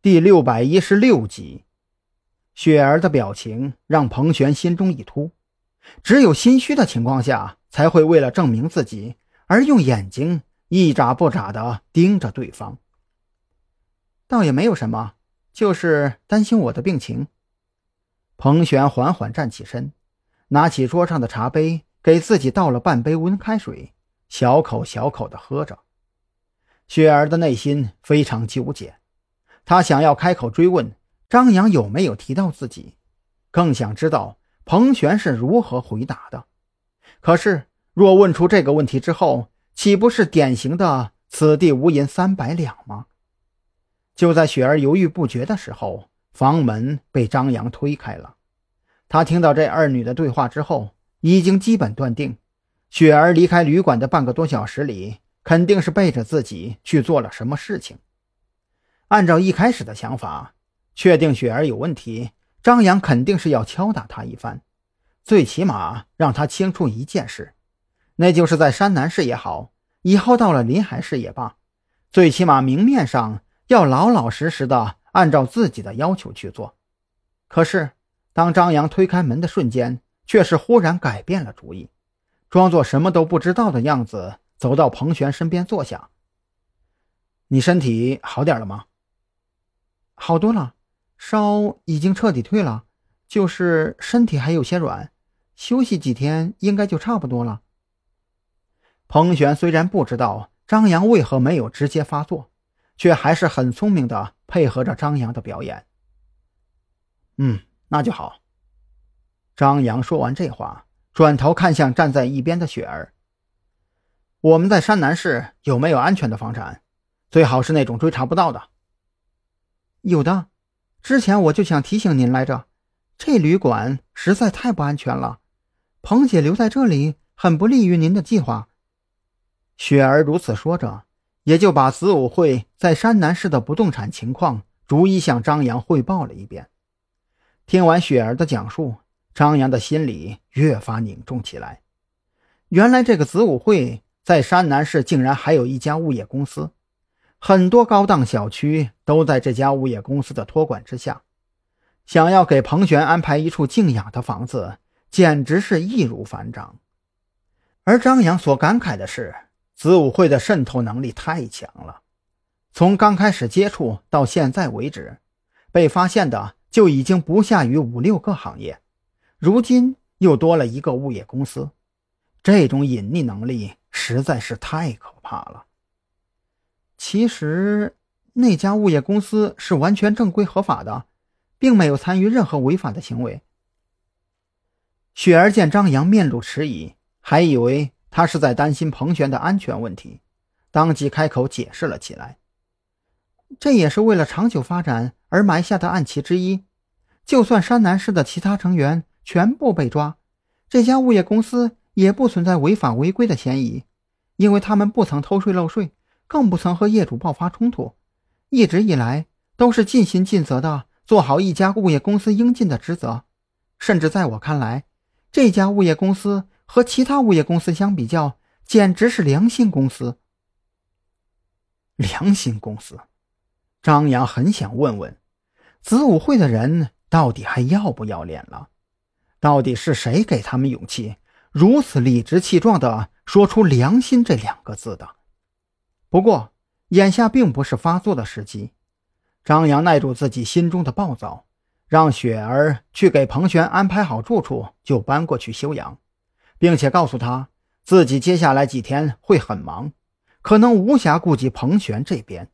第六百一十六集，雪儿的表情让彭璇心中一突。只有心虚的情况下，才会为了证明自己而用眼睛一眨不眨的盯着对方。倒也没有什么，就是担心我的病情。彭璇缓缓站起身，拿起桌上的茶杯，给自己倒了半杯温开水，小口小口的喝着。雪儿的内心非常纠结。他想要开口追问张扬有没有提到自己，更想知道彭璇是如何回答的。可是，若问出这个问题之后，岂不是典型的“此地无银三百两”吗？就在雪儿犹豫不决的时候，房门被张扬推开了。他听到这二女的对话之后，已经基本断定，雪儿离开旅馆的半个多小时里，肯定是背着自己去做了什么事情。按照一开始的想法，确定雪儿有问题，张扬肯定是要敲打他一番，最起码让他清楚一件事，那就是在山南市也好，以后到了临海市也罢，最起码明面上要老老实实的按照自己的要求去做。可是，当张扬推开门的瞬间，却是忽然改变了主意，装作什么都不知道的样子，走到彭璇身边坐下：“你身体好点了吗？”好多了，烧已经彻底退了，就是身体还有些软，休息几天应该就差不多了。彭璇虽然不知道张扬为何没有直接发作，却还是很聪明的配合着张扬的表演。嗯，那就好。张扬说完这话，转头看向站在一边的雪儿：“我们在山南市有没有安全的房产？最好是那种追查不到的。”有的，之前我就想提醒您来着，这旅馆实在太不安全了，彭姐留在这里很不利于您的计划。雪儿如此说着，也就把子午会在山南市的不动产情况逐一向张扬汇报了一遍。听完雪儿的讲述，张扬的心里越发凝重起来。原来这个子午会在山南市竟然还有一家物业公司。很多高档小区都在这家物业公司的托管之下，想要给彭璇安排一处静养的房子，简直是易如反掌。而张扬所感慨的是，子午会的渗透能力太强了，从刚开始接触到现在为止，被发现的就已经不下于五六个行业，如今又多了一个物业公司，这种隐匿能力实在是太可怕了。其实，那家物业公司是完全正规合法的，并没有参与任何违法的行为。雪儿见张扬面露迟疑，还以为他是在担心彭璇的安全问题，当即开口解释了起来：“这也是为了长久发展而埋下的暗棋之一。就算山南市的其他成员全部被抓，这家物业公司也不存在违法违规的嫌疑，因为他们不曾偷税漏税。”更不曾和业主爆发冲突，一直以来都是尽心尽责的做好一家物业公司应尽的职责。甚至在我看来，这家物业公司和其他物业公司相比较，简直是良心公司。良心公司，张扬很想问问，子午会的人到底还要不要脸了？到底是谁给他们勇气，如此理直气壮的说出“良心”这两个字的？不过，眼下并不是发作的时机。张扬耐住自己心中的暴躁，让雪儿去给彭璇安排好住处，就搬过去休养，并且告诉他自己接下来几天会很忙，可能无暇顾及彭璇这边。